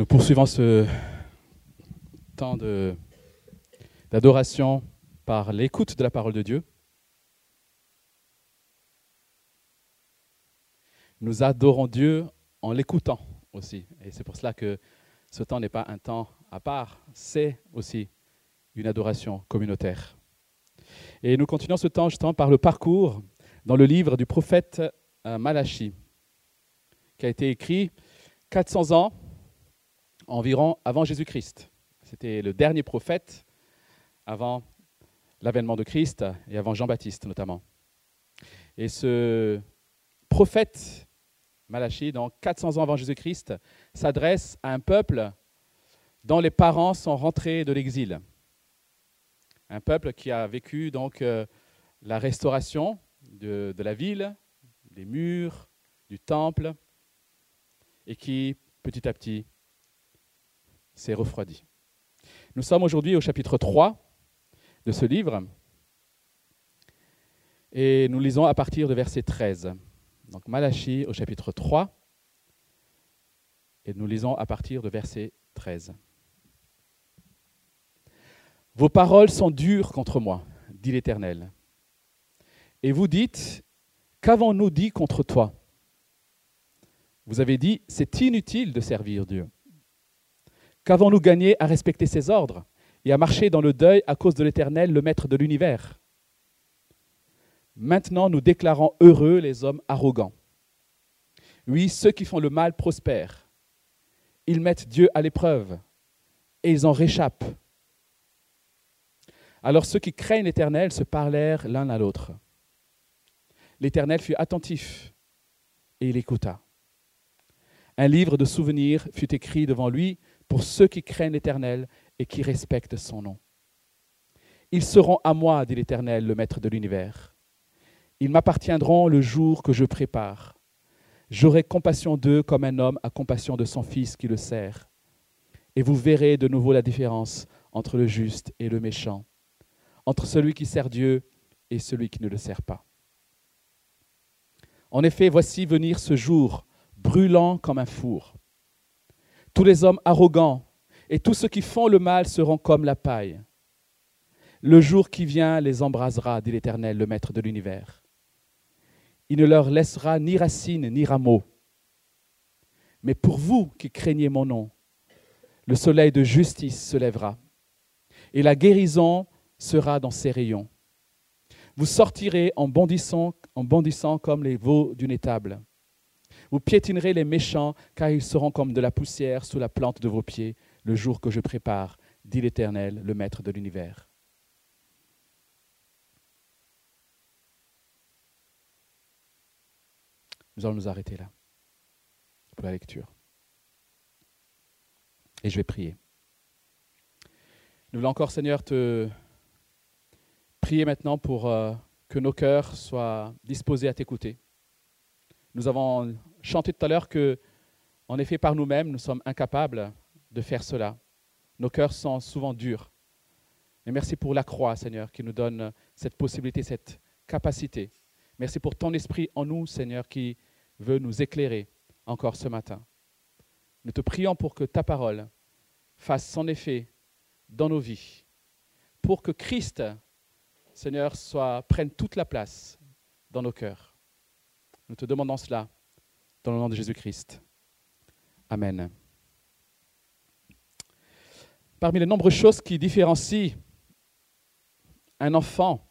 Nous poursuivons ce temps d'adoration par l'écoute de la parole de Dieu. Nous adorons Dieu en l'écoutant aussi. Et c'est pour cela que ce temps n'est pas un temps à part, c'est aussi une adoration communautaire. Et nous continuons ce temps justement par le parcours dans le livre du prophète euh, Malachi, qui a été écrit 400 ans environ avant Jésus-Christ. C'était le dernier prophète avant l'avènement de Christ et avant Jean-Baptiste notamment. Et ce prophète Malachi, donc 400 ans avant Jésus-Christ, s'adresse à un peuple dont les parents sont rentrés de l'exil. Un peuple qui a vécu donc euh, la restauration de la ville, des murs, du temple, et qui petit à petit s'est refroidi. Nous sommes aujourd'hui au chapitre 3 de ce livre et nous lisons à partir de verset 13. Donc Malachie au chapitre 3 et nous lisons à partir de verset 13. Vos paroles sont dures contre moi, dit l'Éternel. Et vous dites, qu'avons-nous dit contre toi? Vous avez dit, c'est inutile de servir Dieu. Qu'avons-nous gagné à respecter ses ordres et à marcher dans le deuil à cause de l'Éternel, le Maître de l'univers? Maintenant, nous déclarons heureux les hommes arrogants. Oui, ceux qui font le mal prospèrent. Ils mettent Dieu à l'épreuve et ils en réchappent. Alors ceux qui craignent l'Éternel se parlèrent l'un à l'autre. L'Éternel fut attentif et il écouta. Un livre de souvenirs fut écrit devant lui pour ceux qui craignent l'Éternel et qui respectent son nom. Ils seront à moi, dit l'Éternel, le Maître de l'univers. Ils m'appartiendront le jour que je prépare. J'aurai compassion d'eux comme un homme a compassion de son fils qui le sert. Et vous verrez de nouveau la différence entre le juste et le méchant, entre celui qui sert Dieu et celui qui ne le sert pas. En effet, voici venir ce jour, brûlant comme un four. Tous les hommes arrogants et tous ceux qui font le mal seront comme la paille. Le jour qui vient les embrasera, dit l'Éternel, le Maître de l'univers. Il ne leur laissera ni racines ni rameaux. Mais pour vous qui craignez mon nom, le soleil de justice se lèvera, et la guérison sera dans ses rayons. Vous sortirez en bondissant, en bondissant comme les veaux d'une étable. Vous piétinerez les méchants, car ils seront comme de la poussière sous la plante de vos pieds, le jour que je prépare, dit l'Éternel, le Maître de l'univers. Nous allons nous arrêter là pour la lecture. Et je vais prier. Nous voulons encore, Seigneur, te prier maintenant pour euh, que nos cœurs soient disposés à t'écouter. Nous avons chanté tout à l'heure que, en effet, par nous-mêmes, nous sommes incapables de faire cela. Nos cœurs sont souvent durs. Mais merci pour la croix, Seigneur, qui nous donne cette possibilité, cette capacité. Merci pour ton esprit en nous, Seigneur, qui veut nous éclairer encore ce matin. Nous te prions pour que ta parole fasse son effet dans nos vies, pour que Christ, Seigneur, prenne toute la place dans nos cœurs. Nous te demandons cela dans le nom de Jésus-Christ. Amen. Parmi les nombreuses choses qui différencient un enfant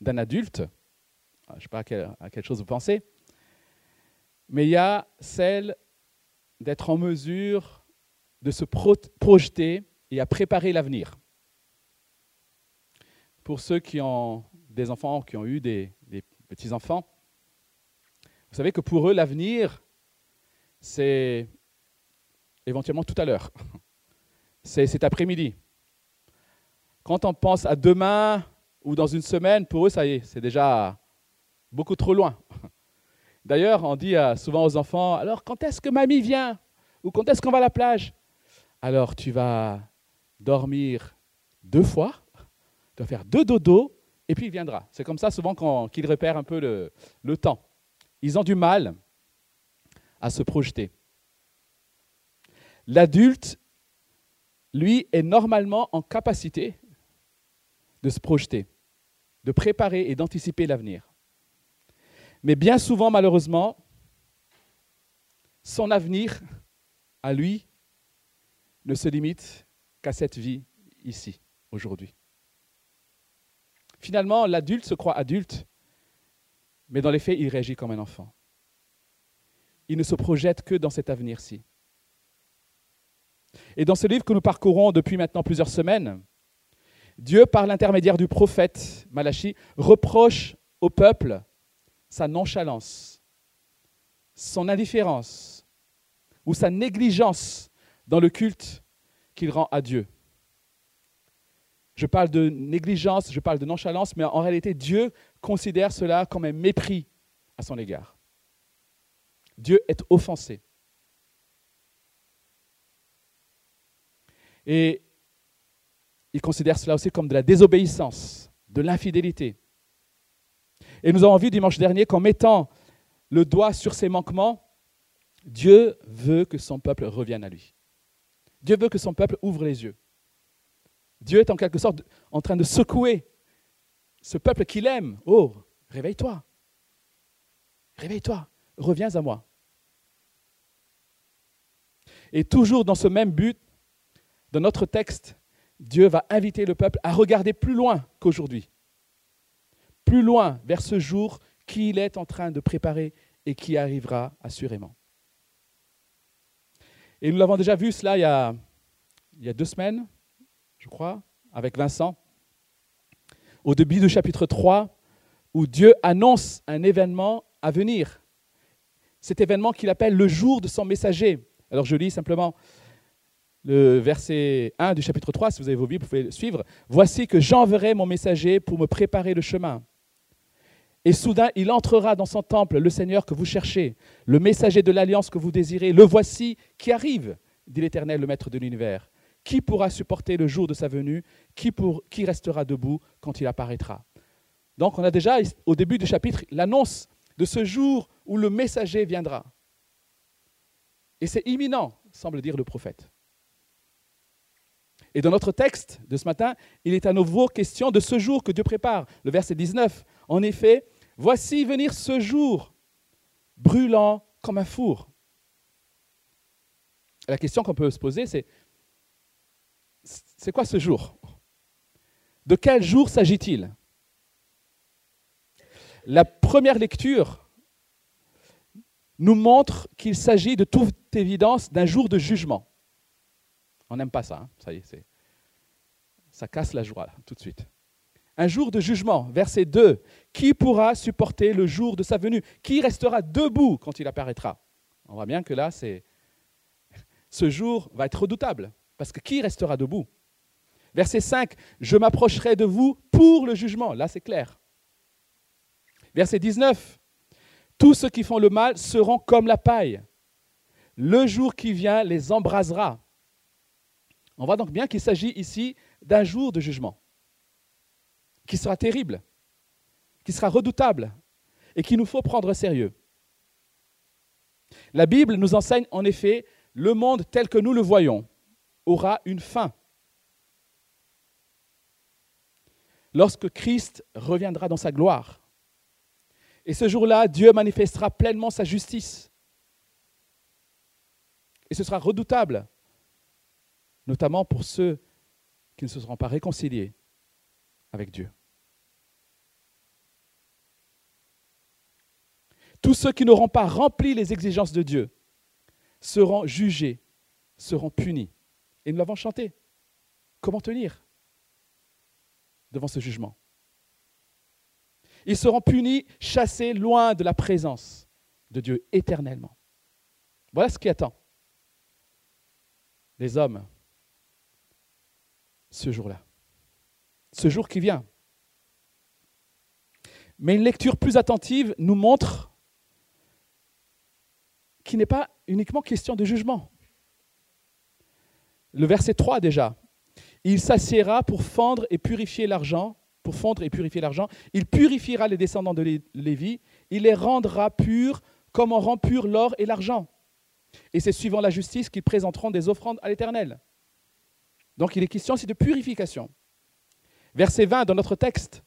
d'un adulte, je ne sais pas à quelle, chose vous pensez, mais il y a celle d'être en mesure de se pro projeter et à préparer l'avenir. Pour ceux qui ont des enfants, qui ont eu des, des petits-enfants, vous savez que pour eux, l'avenir, c'est éventuellement tout à l'heure. C'est cet après-midi. Quand on pense à demain ou dans une semaine, pour eux, ça y est, c'est déjà beaucoup trop loin. D'ailleurs, on dit souvent aux enfants, alors quand est-ce que mamie vient Ou quand est-ce qu'on va à la plage? Alors tu vas dormir deux fois, tu vas faire deux dodos, et puis il viendra. C'est comme ça souvent qu'ils repèrent un peu le temps. Ils ont du mal à se projeter. L'adulte, lui, est normalement en capacité de se projeter, de préparer et d'anticiper l'avenir. Mais bien souvent, malheureusement, son avenir, à lui, ne se limite qu'à cette vie ici, aujourd'hui. Finalement, l'adulte se croit adulte, mais dans les faits, il réagit comme un enfant. Il ne se projette que dans cet avenir-ci. Et dans ce livre que nous parcourons depuis maintenant plusieurs semaines, Dieu, par l'intermédiaire du prophète Malachi, reproche au peuple sa nonchalance, son indifférence ou sa négligence dans le culte qu'il rend à Dieu. Je parle de négligence, je parle de nonchalance, mais en réalité, Dieu considère cela comme un mépris à son égard. Dieu est offensé. Et il considère cela aussi comme de la désobéissance, de l'infidélité. Et nous avons vu dimanche dernier qu'en mettant le doigt sur ces manquements, Dieu veut que son peuple revienne à lui. Dieu veut que son peuple ouvre les yeux. Dieu est en quelque sorte en train de secouer ce peuple qu'il aime. Oh, réveille-toi. Réveille-toi. Reviens à moi. Et toujours dans ce même but, dans notre texte, Dieu va inviter le peuple à regarder plus loin qu'aujourd'hui. Plus loin vers ce jour qu'il est en train de préparer et qui arrivera assurément. Et nous l'avons déjà vu cela il y, a, il y a deux semaines, je crois, avec Vincent, au début du chapitre 3, où Dieu annonce un événement à venir. Cet événement qu'il appelle le jour de son messager. Alors je lis simplement le verset 1 du chapitre 3, si vous avez vos Bibles, vous pouvez suivre. Voici que j'enverrai mon messager pour me préparer le chemin. Et soudain, il entrera dans son temple, le Seigneur que vous cherchez, le messager de l'alliance que vous désirez. Le voici qui arrive, dit l'Éternel, le Maître de l'univers. Qui pourra supporter le jour de sa venue? Qui, restera debout quand il apparaîtra? Donc on a déjà, au début du chapitre, l'annonce de ce jour où le messager viendra. Et c'est imminent, semble dire le prophète. Et dans notre texte de ce matin, il est à nouveau question de ce jour que Dieu prépare. Le verset 19. En effet, Voici venir ce jour, brûlant comme un four. La question qu'on peut se poser, c'est c'est quoi ce jour? De quel jour s'agit-il? La première lecture nous montre qu'il s'agit de toute évidence d'un jour de jugement. On n'aime pas ça, hein. ça y est, ça casse la joie tout de suite un jour de jugement. Verset 2. Qui pourra supporter le jour de sa venue? Qui restera debout quand il apparaîtra? On voit bien que là, c'est ce jour va être redoutable. Parce que qui restera debout? Verset 5. Je m'approcherai de vous pour le jugement. Là, c'est clair. Verset 19. Tous ceux qui font le mal seront comme la paille. Le jour qui vient les embrasera. On voit donc bien qu'il s'agit ici d'un jour de jugement qui sera terrible, qui sera redoutable et qu'il nous faut prendre au sérieux. La Bible nous enseigne en effet le monde tel que nous le voyons aura une fin. Lorsque Christ reviendra dans sa gloire. Et ce jour-là, Dieu manifestera pleinement sa justice. Et ce sera redoutable, notamment pour ceux qui ne se seront pas réconciliés avec Dieu. Tous ceux qui n'auront pas rempli les exigences de Dieu seront jugés, seront punis. Et nous l'avons chanté. Comment tenir devant ce jugement? Ils seront punis, chassés loin de la présence de Dieu éternellement. Voilà ce qui attend les hommes ce jour-là ce jour qui vient. Mais une lecture plus attentive nous montre qu'il n'est pas uniquement question de jugement. Le verset 3 déjà. Il s'assiera pour fendre et purifier l'argent, pour fondre et purifier l'argent. Il purifiera les descendants de Lévi. Il les rendra purs comme on rend pur l'or et l'argent. Et c'est suivant la justice qu'ils présenteront des offrandes à l'Éternel. Donc il est question aussi de purification. Verset 20 dans notre texte.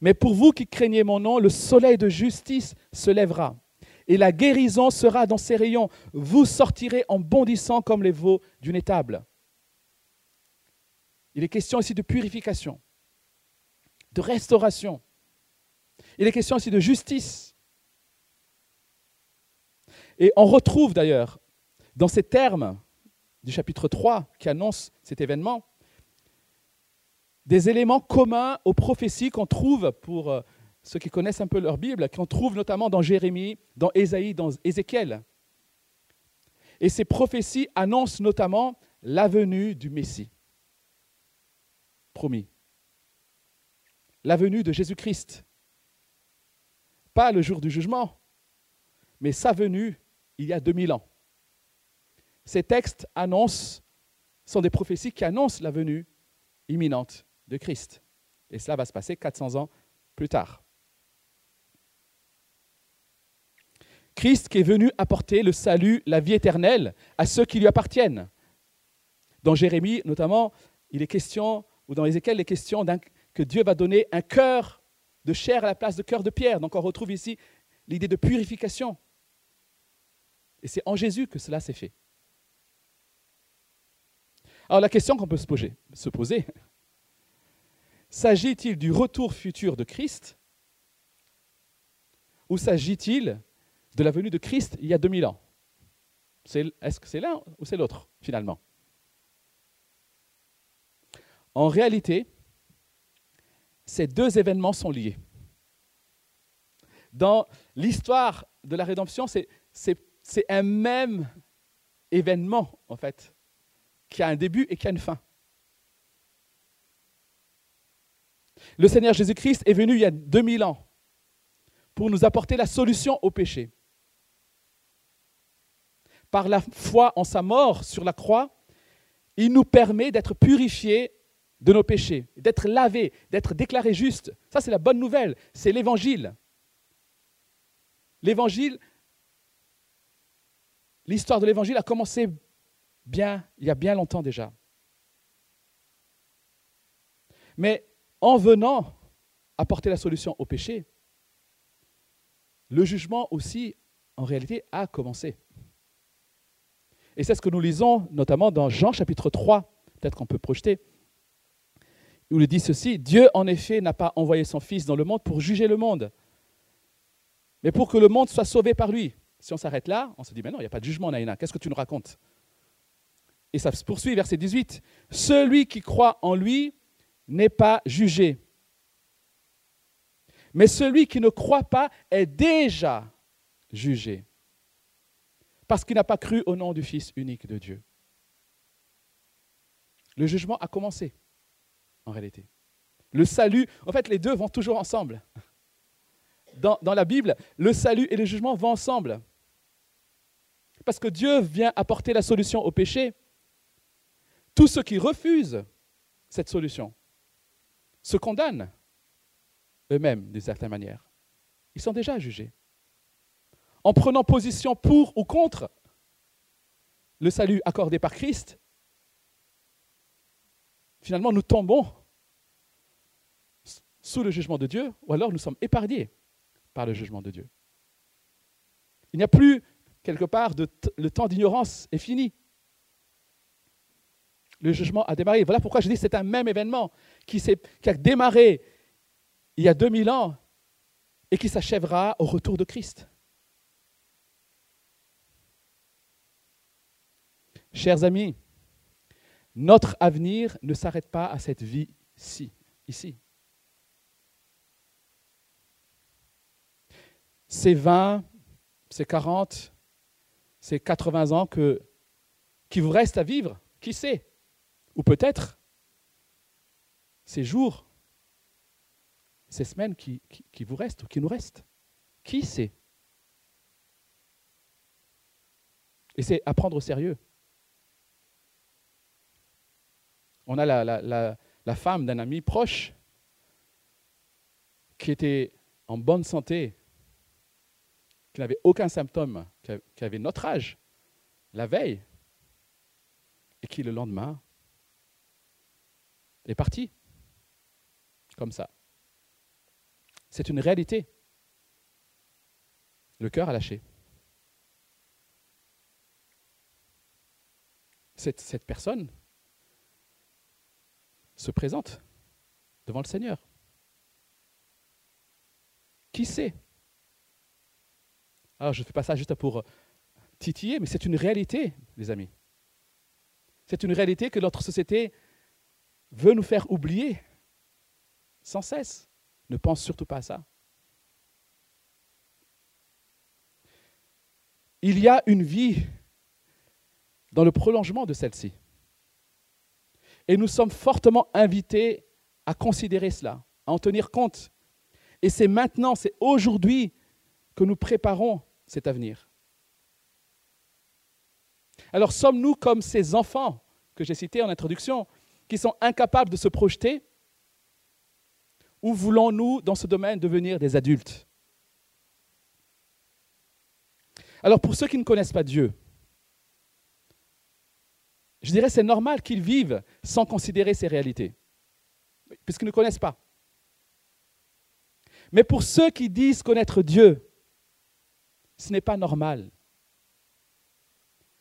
Mais pour vous qui craignez mon nom, le soleil de justice se lèvera, et la guérison sera dans ses rayons. Vous sortirez en bondissant comme les veaux d'une étable. Il est question ici de purification, de restauration. Il est question aussi de justice. Et on retrouve d'ailleurs dans ces termes du chapitre 3 qui annonce cet événement, des éléments communs aux prophéties qu'on trouve pour euh, ceux qui connaissent un peu leur Bible, qu'on trouve notamment dans Jérémie, dans Ésaïe, dans Ézéchiel. Et ces prophéties annoncent notamment la venue du Messie, promis. La venue de Jésus-Christ. Pas le jour du jugement, mais sa venue il y a 2000 ans. Ces textes annoncent, sont des prophéties qui annoncent la venue imminente de Christ. Et cela va se passer 400 ans plus tard. Christ qui est venu apporter le salut, la vie éternelle à ceux qui lui appartiennent. Dans Jérémie, notamment, il est question, ou dans Ézéchiel, il est question que Dieu va donner un cœur de chair à la place de cœur de pierre. Donc on retrouve ici l'idée de purification. Et c'est en Jésus que cela s'est fait. Alors la question qu'on peut se poser, se poser s'agit-il du retour futur de Christ ou s'agit-il de la venue de Christ il y a 2000 ans Est-ce que c'est l'un ou c'est l'autre finalement? En réalité, ces deux événements sont liés. Dans l'histoire de la rédemption, c'est un même événement en fait qui a un début et qui a une fin. Le Seigneur Jésus-Christ est venu il y a 2000 ans pour nous apporter la solution au péché. Par la foi en sa mort sur la croix, il nous permet d'être purifiés de nos péchés, d'être lavés, d'être déclarés justes. Ça, c'est la bonne nouvelle, c'est l'évangile. L'évangile, l'histoire de l'évangile a commencé bien, il y a bien longtemps déjà. Mais en venant apporter la solution au péché, le jugement aussi, en réalité, a commencé. Et c'est ce que nous lisons notamment dans Jean chapitre 3, peut-être qu'on peut projeter, où il dit ceci, Dieu en effet n'a pas envoyé son Fils dans le monde pour juger le monde, mais pour que le monde soit sauvé par lui. Si on s'arrête là, on se dit, mais non, il n'y a pas de jugement, Naïna, qu'est-ce que tu nous racontes? Et ça se poursuit, verset 18. Celui qui croit en lui n'est pas jugé. Mais celui qui ne croit pas est déjà jugé. Parce qu'il n'a pas cru au nom du Fils unique de Dieu. Le jugement a commencé, en réalité. Le salut, en fait, les deux vont toujours ensemble. Dans, la Bible, le salut et le jugement vont ensemble. Parce que Dieu vient apporter la solution au péché, tous ceux qui refusent cette solution se condamnent eux-mêmes d'une certaine manière. Ils sont déjà jugés. En prenant position pour ou contre le salut accordé par Christ, finalement nous tombons sous le jugement de Dieu ou alors nous sommes épargnés par le jugement de Dieu. Il n'y a plus quelque part le temps d'ignorance est fini le jugement a démarré. Voilà pourquoi je dis que c'est un même événement qui, qui a démarré il y a 2000 ans et qui s'achèvera au retour de Christ. Chers amis, notre avenir ne s'arrête pas à cette vie-ci, ici. Ces 20, ces 40, ces 80 ans que, qui vous restent à vivre, qui sait? Ou peut-être ces jours, ces semaines qui, vous restent ou qui nous restent. Qui sait? Et c'est à prendre au sérieux. On a la, la femme d'un ami proche qui était en bonne santé, qui n'avait aucun symptôme, qui avait notre âge, la veille, et qui le lendemain est parti. Comme ça. C'est une réalité. Le cœur a lâché. Cette, cette personne se présente devant le Seigneur. Qui sait Alors, je ne fais pas ça juste pour titiller, mais c'est une réalité, les amis. C'est une réalité que notre société veut nous faire oublier sans cesse. Ne pense surtout pas à ça. Il y a une vie dans le prolongement de celle-ci. Et nous sommes fortement invités à considérer cela, à en tenir compte. Et c'est maintenant, c'est aujourd'hui que nous préparons cet avenir. Alors sommes-nous comme ces enfants que j'ai cités en introduction, qui sont incapables de se projeter? Ou voulons-nous, dans ce domaine, devenir des adultes? Alors pour ceux qui ne connaissent pas Dieu, je dirais c'est normal qu'ils vivent sans considérer ces réalités, puisqu'ils ne connaissent pas. Mais pour ceux qui disent connaître Dieu, ce n'est pas normal.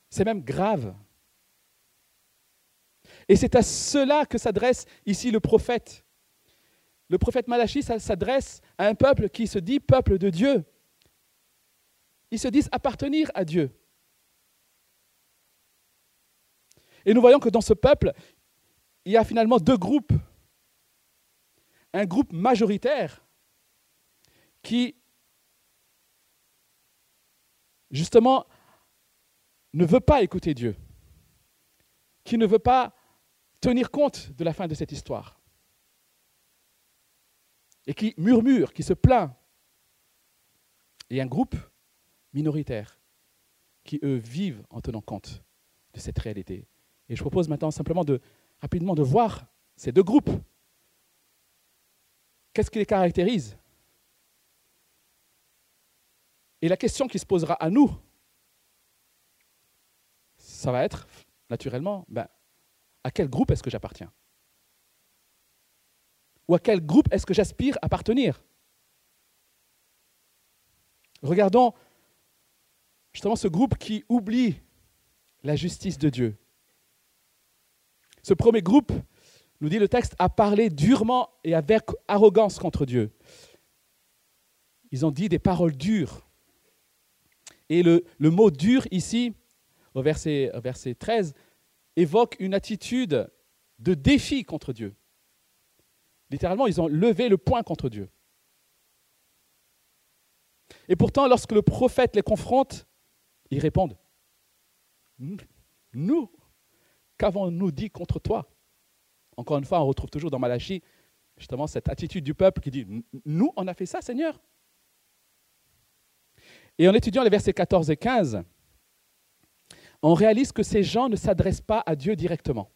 C'est même grave. Et c'est à cela que s'adresse ici le prophète. Le prophète Malachie s'adresse à un peuple qui se dit peuple de Dieu. Ils se disent appartenir à Dieu. Et nous voyons que dans ce peuple, il y a finalement deux groupes. Un groupe majoritaire qui, justement, ne veut pas écouter Dieu, qui ne veut pas tenir compte de la fin de cette histoire, et qui murmure, qui se plaint, et un groupe minoritaire qui, eux, vivent en tenant compte de cette réalité et je propose maintenant simplement de rapidement de voir ces deux groupes. Qu'est-ce qui les caractérise? Et la question qui se posera à nous, ça va être naturellement, ben, à quel groupe est-ce que j'appartiens? Ou à quel groupe est-ce que j'aspire à appartenir? Regardons justement ce groupe qui oublie la justice de Dieu, ce premier groupe, nous dit le texte, a parlé durement et avec arrogance contre Dieu. Ils ont dit des paroles dures. Et le, mot dur ici, au verset, au verset 13, évoque une attitude de défi contre Dieu. Littéralement, ils ont levé le poing contre Dieu. Et pourtant, lorsque le prophète les confronte, ils répondent, nous, Qu'avons-nous dit contre toi? Encore une fois, on retrouve toujours dans Malachie justement cette attitude du peuple qui dit Nous, on a fait ça, Seigneur? Et en étudiant les versets 14 et 15, on réalise que ces gens ne s'adressent pas à Dieu directement.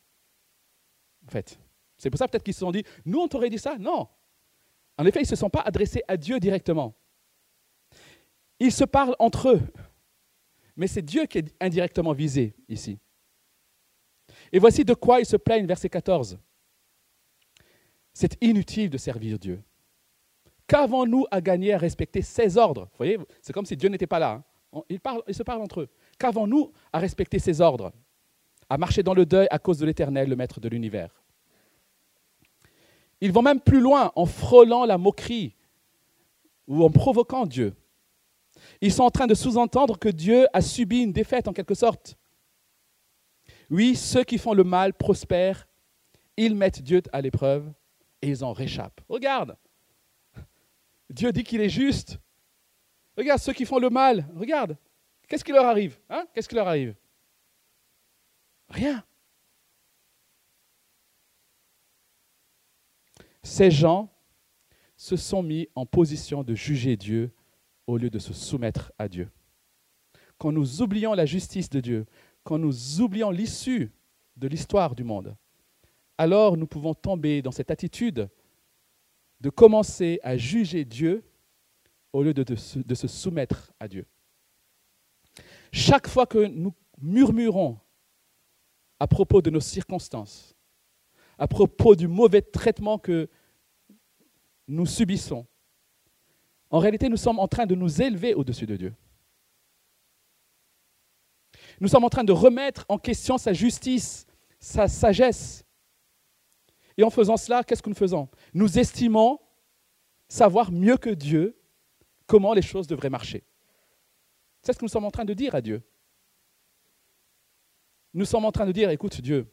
En fait, c'est pour ça peut-être qu'ils se sont dit Nous, on t'aurait dit ça? Non. En effet, ils ne se sont pas adressés à Dieu directement. Ils se parlent entre eux. Mais c'est Dieu qui est indirectement visé ici. Et voici de quoi ils se plaignent, verset 14. C'est inutile de servir Dieu. Qu'avons-nous à gagner à respecter ses ordres? Vous voyez, c'est comme si Dieu n'était pas là. Hein. Ils, ils se parlent entre eux. Qu'avons-nous à respecter ses ordres? À marcher dans le deuil à cause de l'Éternel, le Maître de l'univers. Ils vont même plus loin en frôlant la moquerie ou en provoquant Dieu. Ils sont en train de sous-entendre que Dieu a subi une défaite en quelque sorte. Oui, ceux qui font le mal prospèrent, ils mettent Dieu à l'épreuve et ils en réchappent. Regarde, Dieu dit qu'il est juste. Regarde ceux qui font le mal, regarde, qu'est-ce qui leur arrive hein? Qu'est-ce qui leur arrive? Rien. Ces gens se sont mis en position de juger Dieu au lieu de se soumettre à Dieu. Quand nous oublions la justice de Dieu, quand nous oublions l'issue de l'histoire du monde, alors nous pouvons tomber dans cette attitude de commencer à juger Dieu au lieu de, se soumettre à Dieu. Chaque fois que nous murmurons à propos de nos circonstances, à propos du mauvais traitement que nous subissons, en réalité, nous sommes en train de nous élever au-dessus de Dieu. Nous sommes en train de remettre en question sa justice, sa sagesse. Et en faisant cela, qu'est-ce que nous faisons? Nous estimons savoir mieux que Dieu comment les choses devraient marcher. C'est ce que nous sommes en train de dire à Dieu. Nous sommes en train de dire, écoute Dieu,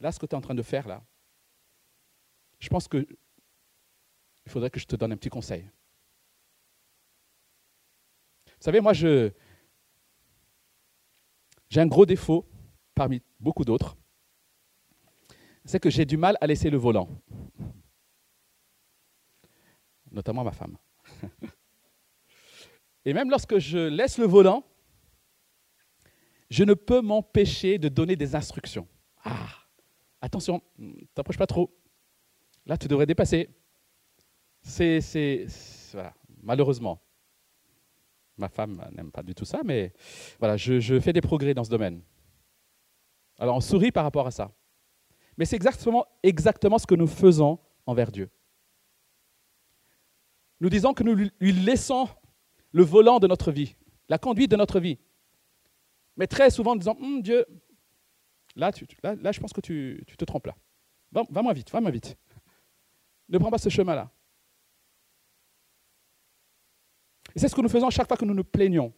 là ce que tu es en train de faire là, je pense que il faudrait que je te donne un petit conseil. Vous savez, moi je j'ai un gros défaut parmi beaucoup d'autres, c'est que j'ai du mal à laisser le volant, notamment ma femme. Et même lorsque je laisse le volant, je ne peux m'empêcher de donner des instructions. Ah, attention, t'approches pas trop. Là, tu devrais dépasser. C'est, malheureusement. Ma femme n'aime pas du tout ça, mais voilà, je, fais des progrès dans ce domaine. Alors, on sourit par rapport à ça. Mais c'est exactement, exactement ce que nous faisons envers Dieu. Nous disons que nous lui laissons le volant de notre vie, la conduite de notre vie. Mais très souvent, nous disons, Hum, Dieu, là, tu- là, là, je pense que tu, tu te trompes là. Va, va moins vite, va moins vite. Ne prends pas ce chemin-là. Et c'est ce que nous faisons chaque fois que nous nous plaignons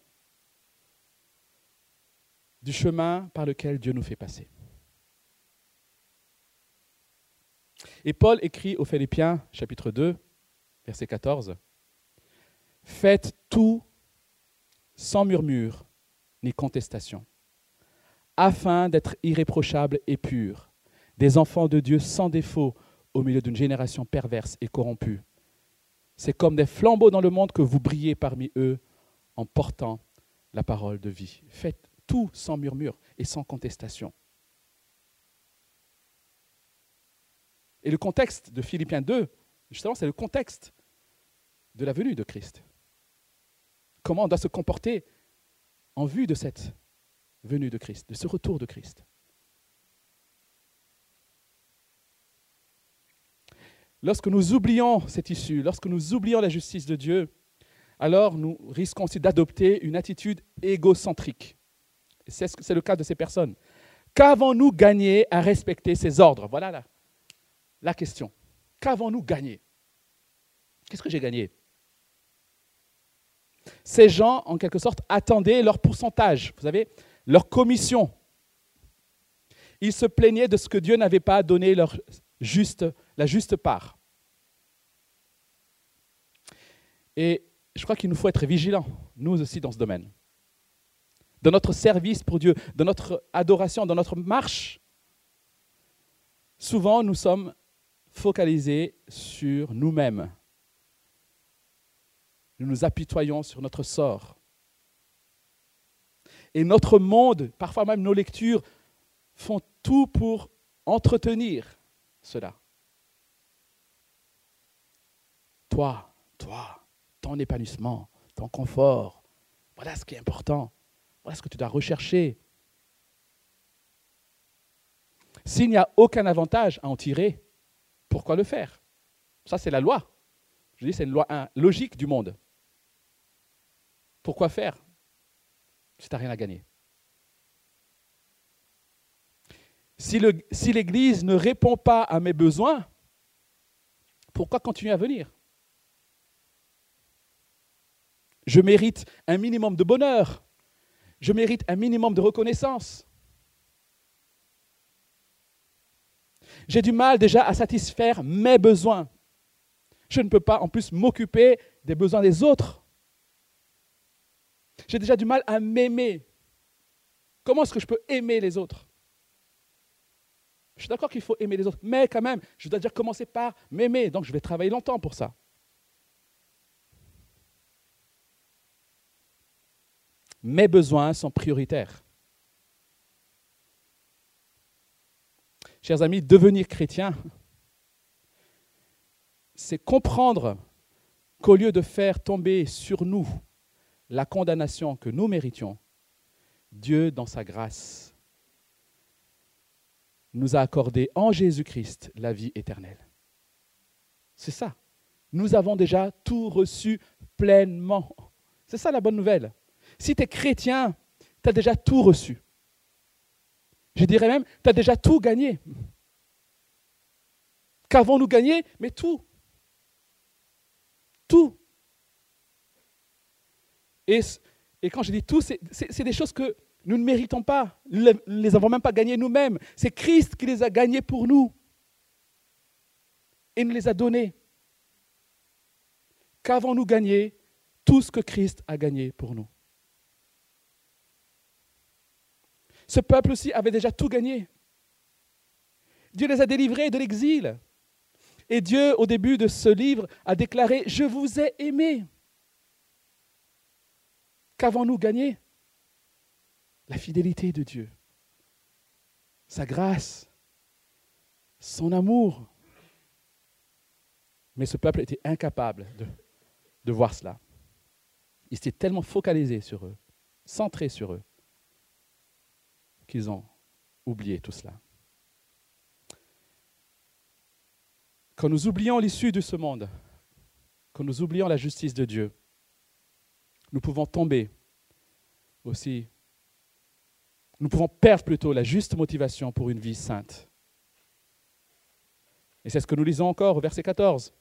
du chemin par lequel Dieu nous fait passer. Et Paul écrit aux Philippiens, chapitre 2, verset 14, Faites tout sans murmure ni contestation, afin d'être irréprochables et purs, des enfants de Dieu sans défaut au milieu d'une génération perverse et corrompue. C'est comme des flambeaux dans le monde que vous brillez parmi eux en portant la parole de vie. Faites tout sans murmure et sans contestation. Et le contexte de Philippiens 2, justement, c'est le contexte de la venue de Christ. Comment on doit se comporter en vue de cette venue de Christ, de ce retour de Christ. Lorsque nous oublions cette issue, lorsque nous oublions la justice de Dieu, alors nous risquons aussi d'adopter une attitude égocentrique. C'est le cas de ces personnes. Qu'avons-nous gagné à respecter ces ordres? Voilà la question. Qu'avons-nous gagné? Qu'est-ce que j'ai gagné? Ces gens, en quelque sorte, attendaient leur pourcentage, vous savez, leur commission. Ils se plaignaient de ce que Dieu n'avait pas donné leur juste, la juste part. Et je crois qu'il nous faut être vigilants, nous aussi, dans ce domaine. Dans notre service pour Dieu, dans notre adoration, dans notre marche, souvent nous sommes focalisés sur nous-mêmes. Nous nous apitoyons sur notre sort. Et notre monde, parfois même nos lectures, font tout pour entretenir cela. Toi, toi, ton épanouissement, ton confort, voilà ce qui est important. Voilà ce que tu dois rechercher. S'il n'y a aucun avantage à en tirer, pourquoi le faire? Ça, c'est la loi. Je dis, c'est une loi logique du monde. Pourquoi faire si tu n'as rien à gagner? Si l'Église ne répond pas à mes besoins, pourquoi continuer à venir? Je mérite un minimum de bonheur. Je mérite un minimum de reconnaissance. J'ai du mal déjà à satisfaire mes besoins. Je ne peux pas en plus m'occuper des besoins des autres. J'ai déjà du mal à m'aimer. Comment est-ce que je peux aimer les autres? Je suis d'accord qu'il faut aimer les autres, mais quand même, je dois déjà commencer par m'aimer. Donc je vais travailler longtemps pour ça. Mes besoins sont prioritaires. Chers amis, devenir chrétien, c'est comprendre qu'au lieu de faire tomber sur nous la condamnation que nous méritions, Dieu, dans sa grâce, nous a accordé en Jésus-Christ la vie éternelle. C'est ça. Nous avons déjà tout reçu pleinement. C'est ça la bonne nouvelle. Si tu es chrétien, tu as déjà tout reçu. Je dirais même, tu as déjà tout gagné. Qu'avons-nous gagné? Mais tout. Tout. Et, et quand je dis tout, c'est des choses que nous ne méritons pas. Nous ne les avons même pas gagnées nous-mêmes. C'est Christ qui les a gagnées pour nous. Et nous les a données. Qu'avons-nous gagné? Tout ce que Christ a gagné pour nous. Ce peuple aussi avait déjà tout gagné. Dieu les a délivrés de l'exil. Et Dieu, au début de ce livre, a déclaré, je vous ai aimé. Qu'avons-nous gagné? La fidélité de Dieu, sa grâce, son amour. Mais ce peuple était incapable de, voir cela. Il s'était tellement focalisé sur eux, centré sur eux, qu'ils ont oublié tout cela. Quand nous oublions l'issue de ce monde, quand nous oublions la justice de Dieu, nous pouvons tomber aussi, nous pouvons perdre plutôt la juste motivation pour une vie sainte. Et c'est ce que nous lisons encore au verset 14.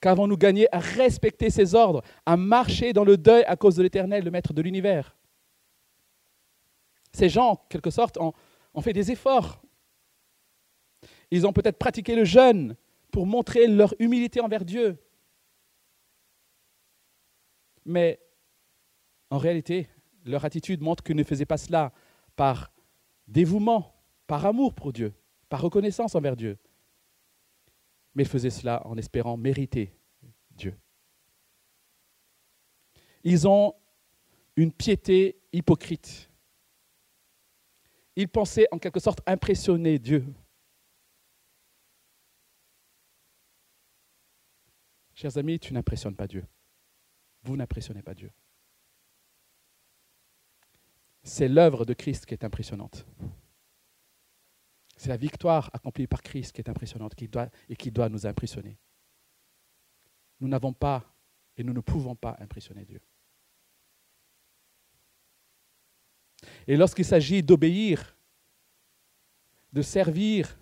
Qu'avons-nous gagné à respecter ses ordres, à marcher dans le deuil à cause de l'Éternel, le Maître de l'univers? Ces gens, en quelque sorte, ont, ont fait des efforts ils ont peut-être pratiqué le jeûne pour montrer leur humilité envers Dieu. Mais en réalité, leur attitude montre qu'ils ne faisaient pas cela par dévouement, par amour pour Dieu, par reconnaissance envers Dieu. Mais faisaient cela en espérant mériter Dieu. Ils ont une piété hypocrite. Ils pensaient en quelque sorte impressionner Dieu. Chers amis, tu n'impressionnes pas Dieu. Vous n'impressionnez pas Dieu. C'est l'œuvre de Christ qui est impressionnante. C'est la victoire accomplie par Christ qui est impressionnante et qui doit nous impressionner. Nous n'avons pas et nous ne pouvons pas impressionner Dieu. Et lorsqu'il s'agit d'obéir, de servir,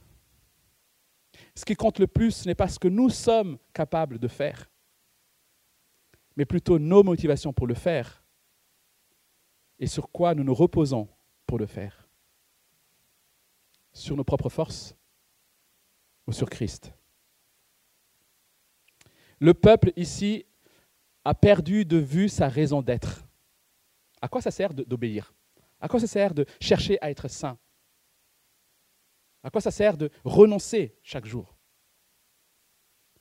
ce qui compte le plus, n'est pas ce que nous sommes capables de faire, mais plutôt nos motivations pour le faire et sur quoi nous nous reposons pour le faire. Sur nos propres forces ou sur Christ. Le peuple ici a perdu de vue sa raison d'être. À quoi ça sert d'obéir? À quoi ça sert de chercher à être saint? À quoi ça sert de renoncer chaque jour?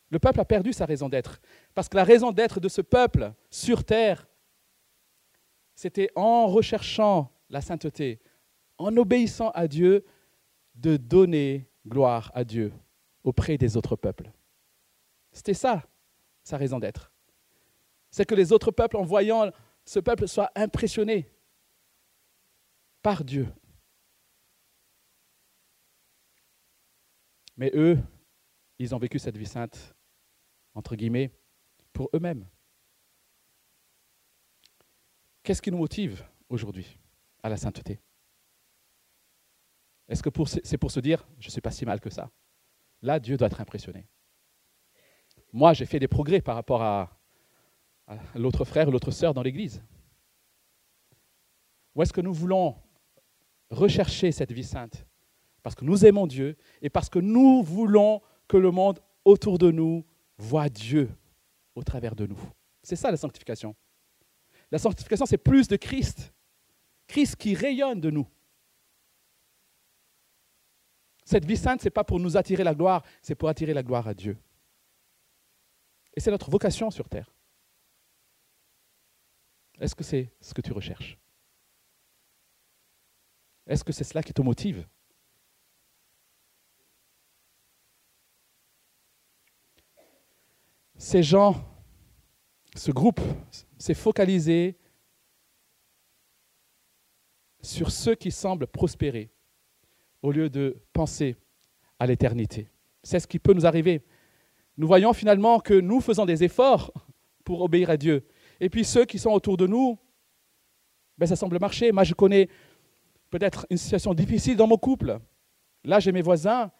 Le peuple a perdu sa raison d'être. Parce que la raison d'être de ce peuple sur terre, c'était en recherchant la sainteté, en obéissant à Dieu, de donner gloire à Dieu auprès des autres peuples. C'était ça, sa raison d'être. C'est que les autres peuples, en voyant ce peuple, soient impressionnés par Dieu, Mais eux, ils ont vécu cette vie sainte, entre guillemets, pour eux-mêmes. Qu'est-ce qui nous motive aujourd'hui à la sainteté? Est-ce que c'est pour se dire, je ne suis pas si mal que ça? Là, Dieu doit être impressionné. Moi, j'ai fait des progrès par rapport à, l'autre frère ou l'autre sœur dans l'Église. Ou est-ce que nous voulons rechercher cette vie sainte? Parce que nous aimons Dieu et parce que nous voulons que le monde autour de nous voit Dieu au travers de nous. C'est ça la sanctification. La sanctification, c'est plus de Christ. Christ qui rayonne de nous. Cette vie sainte, ce n'est pas pour nous attirer la gloire, c'est pour attirer la gloire à Dieu. Et c'est notre vocation sur Terre. Est-ce que c'est ce que tu recherches? Est-ce que c'est cela qui te motive? Ces gens, ce groupe s'est focalisé sur ceux qui semblent prospérer au lieu de penser à l'éternité. C'est ce qui peut nous arriver. Nous voyons finalement que nous faisons des efforts pour obéir à Dieu. Et puis ceux qui sont autour de nous, ben ça semble marcher. Moi, je connais peut-être une situation difficile dans mon couple. Là, j'ai mes voisins,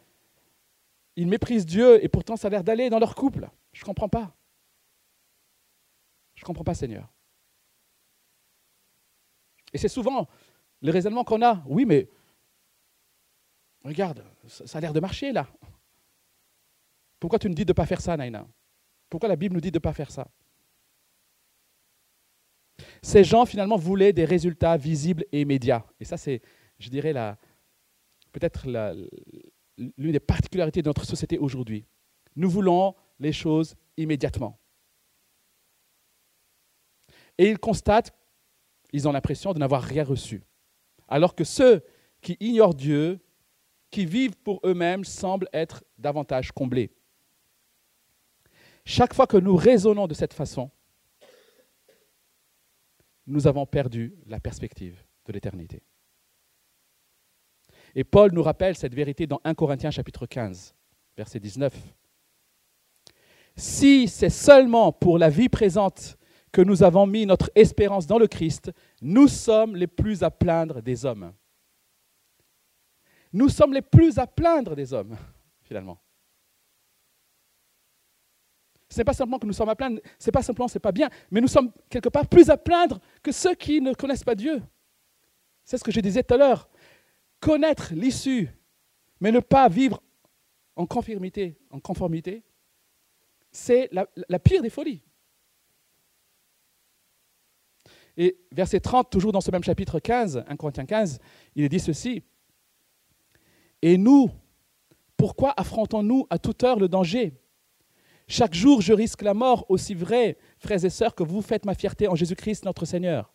ils méprisent Dieu et pourtant ça a l'air d'aller dans leur couple. Je ne comprends pas. Je ne comprends pas, Seigneur. Et c'est souvent le raisonnement qu'on a. Oui, mais regarde, ça a l'air de marcher là. Pourquoi tu nous dis de ne pas faire ça, Naina Pourquoi la Bible nous dit de ne pas faire ça? Ces gens, finalement, voulaient des résultats visibles et immédiats. Et ça, c'est, je dirais, peut-être l'une des particularités de notre société aujourd'hui. Nous voulons les choses immédiatement. Et ils constatent, ils ont l'impression de n'avoir rien reçu. Alors que ceux qui ignorent Dieu, qui vivent pour eux-mêmes, semblent être davantage comblés. Chaque fois que nous raisonnons de cette façon, nous avons perdu la perspective de l'éternité. Et Paul nous rappelle cette vérité dans 1 Corinthiens chapitre 15, verset 19. Si c'est seulement pour la vie présente que nous avons mis notre espérance dans le Christ, nous sommes les plus à plaindre des hommes. Nous sommes les plus à plaindre des hommes, finalement. Ce n'est pas simplement que nous sommes à plaindre, ce n'est pas simplement c'est pas bien, mais nous sommes quelque part plus à plaindre que ceux qui ne connaissent pas Dieu. C'est ce que je disais tout à l'heure. Connaître l'issue, mais ne pas vivre en conformité, en conformité c'est la pire des folies. Et verset 30, toujours dans ce même chapitre 15, 1 Corinthiens 15, il est dit ceci. Et nous, pourquoi affrontons-nous à toute heure le danger? Chaque jour, je risque la mort, aussi vrai, frères et sœurs, que vous faites ma fierté en Jésus-Christ notre Seigneur.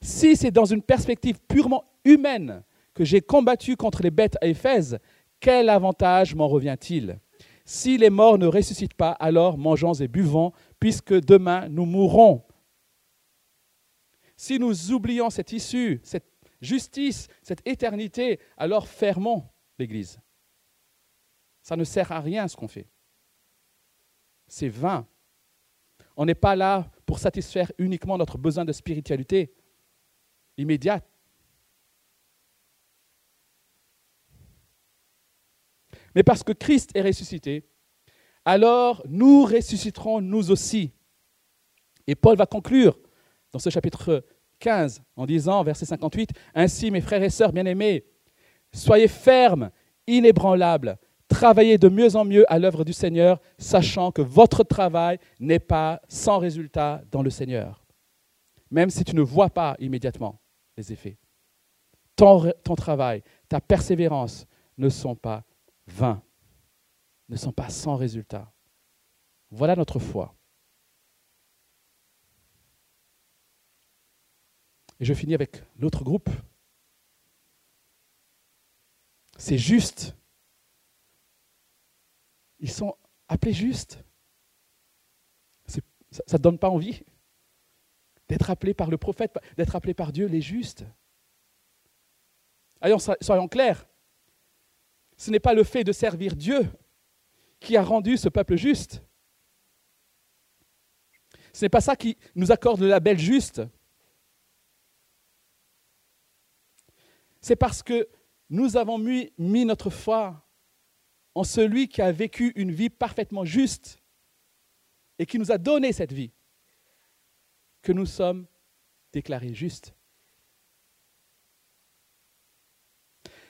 Si c'est dans une perspective purement humaine que j'ai combattu contre les bêtes à Éphèse, quel avantage m'en revient-il? Si les morts ne ressuscitent pas, alors mangeons et buvons, puisque demain nous mourrons. Si nous oublions cette issue, cette justice, cette éternité, alors fermons l'Église. Ça ne sert à rien ce qu'on fait c'est vain. On n'est pas là pour satisfaire uniquement notre besoin de spiritualité immédiate. Mais parce que Christ est ressuscité, alors nous ressusciterons nous aussi. Et Paul va conclure dans ce chapitre 15 en disant, verset 58, Ainsi, mes frères et sœurs bien-aimés, soyez fermes, inébranlables, Travaillez de mieux en mieux à l'œuvre du Seigneur, sachant que votre travail n'est pas sans résultat dans le Seigneur, même si tu ne vois pas immédiatement les effets. Ton, ton travail, ta persévérance ne sont pas vains, ne sont pas sans résultat. Voilà notre foi. Et je finis avec l'autre groupe. C'est juste ils sont appelés justes. Ça ne donne pas envie d'être appelé par le prophète, d'être appelé par Dieu les justes. Soyons clairs. Ce n'est pas le fait de servir Dieu qui a rendu ce peuple juste. Ce n'est pas ça qui nous accorde le label juste. C'est parce que nous avons mis, notre foi en celui qui a vécu une vie parfaitement juste et qui nous a donné cette vie, que nous sommes déclarés justes.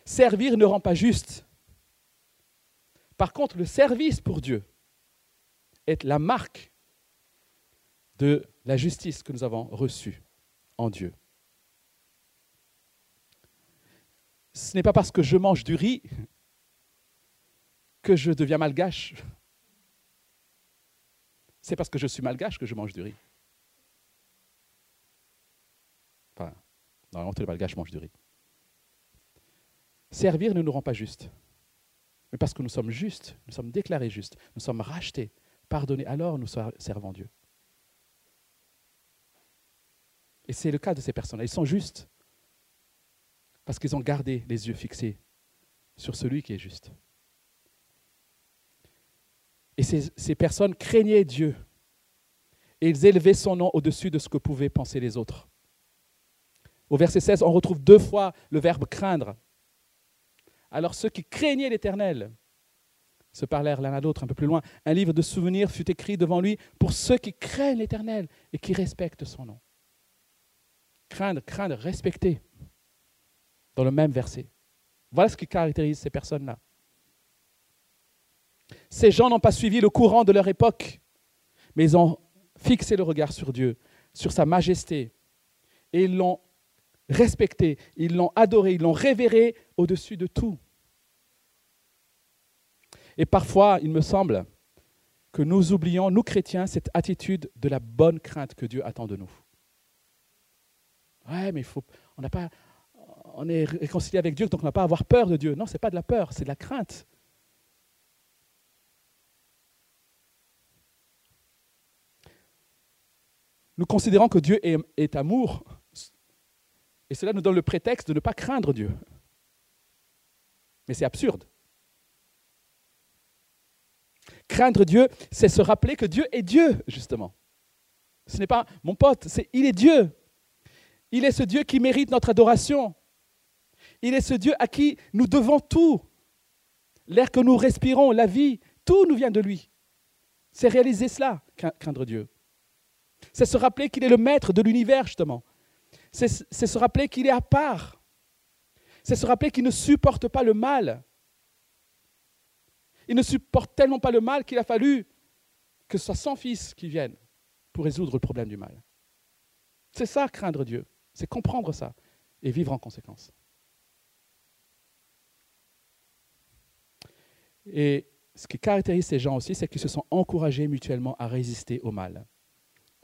Servir ne rend pas juste. Par contre, le service pour Dieu est la marque de la justice que nous avons reçue en Dieu. Ce n'est pas parce que je mange du riz que je deviens malgache. C'est parce que je suis malgache que je mange du riz. Enfin, normalement, tous les malgaches mangent du riz. Servir ne nous rend pas justes. Mais parce que nous sommes justes, nous sommes déclarés justes, nous sommes rachetés pardonner, alors nous servons Dieu. Et c'est le cas de ces personnes-là. Ils sont justes parce qu'ils ont gardé les yeux fixés sur celui qui est juste. Et ces, personnes craignaient Dieu et ils élevaient son nom au-dessus de ce que pouvaient penser les autres. Au verset 16, on retrouve deux fois le verbe craindre. Alors ceux qui craignaient l'Éternel se parlèrent l'un à l'autre un peu plus loin. Un livre de souvenirs fut écrit devant lui pour ceux qui craignent l'Éternel et qui respectent son nom. Craindre, craindre, respecter. Dans le même verset. Voilà ce qui caractérise ces personnes-là. Ces gens n'ont pas suivi le courant de leur époque, mais ils ont fixé le regard sur Dieu, sur sa majesté, et ils l'ont respecté, ils l'ont adoré, ils l'ont révéré au-dessus de tout. Et parfois, il me semble que nous oublions, nous chrétiens, cette attitude de la bonne crainte que Dieu attend de nous. Ouais, mais il faut, on n'a pas, on est réconcilié avec Dieu, donc on n'a pas à avoir peur de Dieu. Non, ce n'est pas de la peur, c'est de la crainte. Nous considérons que Dieu est, est amour, et cela nous donne le prétexte de ne pas craindre Dieu. Mais c'est absurde. Craindre Dieu, c'est se rappeler que Dieu est Dieu, justement. Ce n'est pas mon pote, c'est il est Dieu. Il est ce Dieu qui mérite notre adoration. Il est ce Dieu à qui nous devons tout. L'air que nous respirons, la vie, tout nous vient de lui. C'est réaliser cela, craindre Dieu. C'est se rappeler qu'il est le maître de l'univers, justement c'est se rappeler qu'il est à part. C'est se rappeler qu'il ne supporte pas le mal. Il ne supporte tellement pas le mal qu'il a fallu que ce soit son fils qui vienne pour résoudre le problème du mal. C'est ça, craindre Dieu. C'est comprendre ça et vivre en conséquence. Et ce qui caractérise ces gens aussi, c'est qu'ils se sont encouragés mutuellement à résister au mal.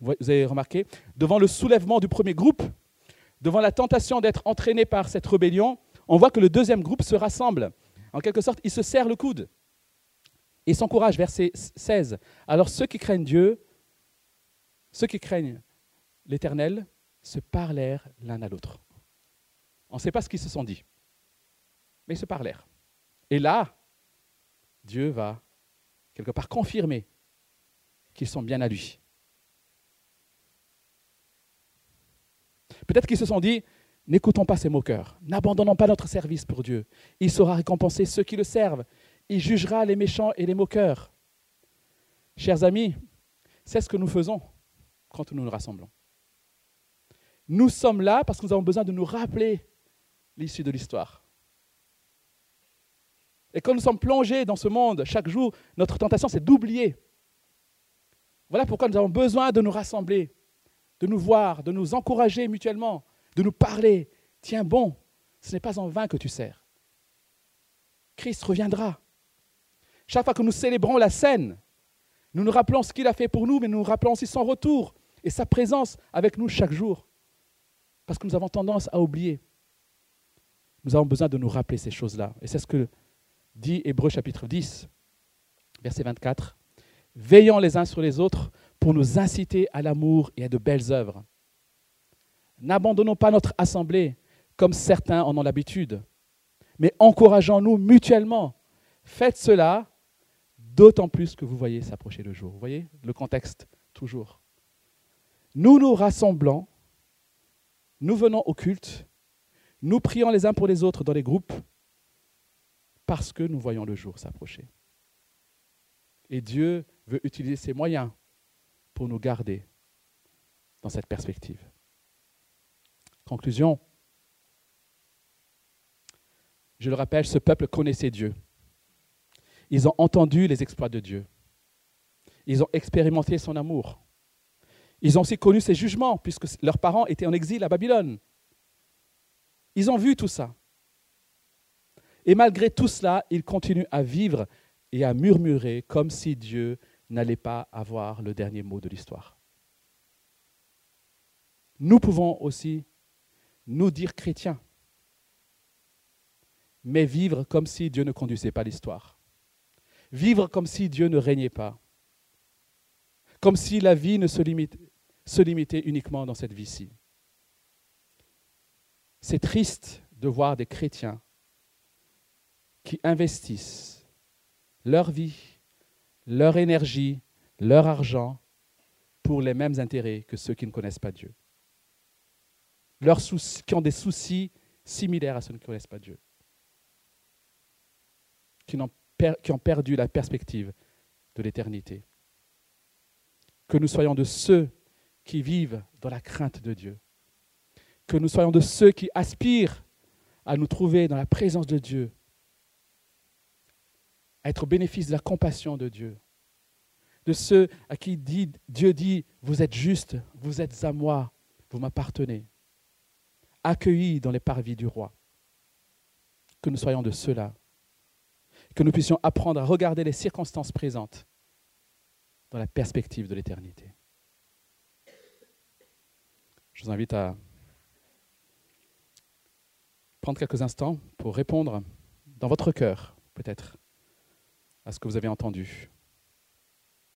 Vous avez remarqué, devant le soulèvement du premier groupe, devant la tentation d'être entraîné par cette rébellion, on voit que le deuxième groupe se rassemble. En quelque sorte, il se serre le coude et s'encourage. Verset 16. Alors ceux qui craignent Dieu, ceux qui craignent l'Éternel, se parlèrent l'un à l'autre. On ne sait pas ce qu'ils se sont dit, mais ils se parlèrent. Et là, Dieu va quelque part confirmer qu'ils sont bien à lui. Peut-être qu'ils se sont dit, n'écoutons pas ces moqueurs, n'abandonnons pas notre service pour Dieu. Il saura récompenser ceux qui le servent. Il jugera les méchants et les moqueurs. Chers amis, c'est ce que nous faisons quand nous nous rassemblons. Nous sommes là parce que nous avons besoin de nous rappeler l'issue de l'histoire. Et quand nous sommes plongés dans ce monde chaque jour, notre tentation, c'est d'oublier. Voilà pourquoi nous avons besoin de nous rassembler de nous voir, de nous encourager mutuellement, de nous parler. Tiens bon, ce n'est pas en vain que tu sers. Christ reviendra. Chaque fois que nous célébrons la scène, nous nous rappelons ce qu'il a fait pour nous, mais nous nous rappelons aussi son retour et sa présence avec nous chaque jour. Parce que nous avons tendance à oublier. Nous avons besoin de nous rappeler ces choses-là. Et c'est ce que dit Hébreu chapitre 10, verset 24. Veillons les uns sur les autres pour nous inciter à l'amour et à de belles œuvres. N'abandonnons pas notre assemblée comme certains en ont l'habitude, mais encourageons-nous mutuellement. Faites cela d'autant plus que vous voyez s'approcher le jour. Vous voyez le contexte toujours. Nous nous rassemblons, nous venons au culte, nous prions les uns pour les autres dans les groupes parce que nous voyons le jour s'approcher. Et Dieu veut utiliser ces moyens pour nous garder dans cette perspective. Conclusion. Je le rappelle, ce peuple connaissait Dieu. Ils ont entendu les exploits de Dieu. Ils ont expérimenté son amour. Ils ont aussi connu ses jugements, puisque leurs parents étaient en exil à Babylone. Ils ont vu tout ça. Et malgré tout cela, ils continuent à vivre et à murmurer comme si Dieu n'allait pas avoir le dernier mot de l'histoire. Nous pouvons aussi nous dire chrétiens, mais vivre comme si Dieu ne conduisait pas l'histoire. Vivre comme si Dieu ne régnait pas. comme si la vie ne se limitait uniquement dans cette vie-ci. C'est triste de voir des chrétiens qui investissent leur vie, leur énergie, leur argent pour les mêmes intérêts que ceux qui ne connaissent pas Dieu. Qui ont des soucis similaires à ceux qui ne connaissent pas Dieu. Qui ont perdu la perspective de l'éternité. Que nous soyons de ceux qui vivent dans la crainte de Dieu. Que nous soyons de ceux qui aspirent à nous trouver dans la présence de Dieu, être au bénéfice de la compassion de Dieu, de ceux à qui Dieu dit, vous êtes juste, vous êtes à moi, vous m'appartenez, accueillis dans les parvis du roi. Que nous soyons de ceux-là, que nous puissions apprendre à regarder les circonstances présentes dans la perspective de l'éternité. Je vous invite à prendre quelques instants pour répondre dans votre cœur, peut-être, à ce que vous avez entendu.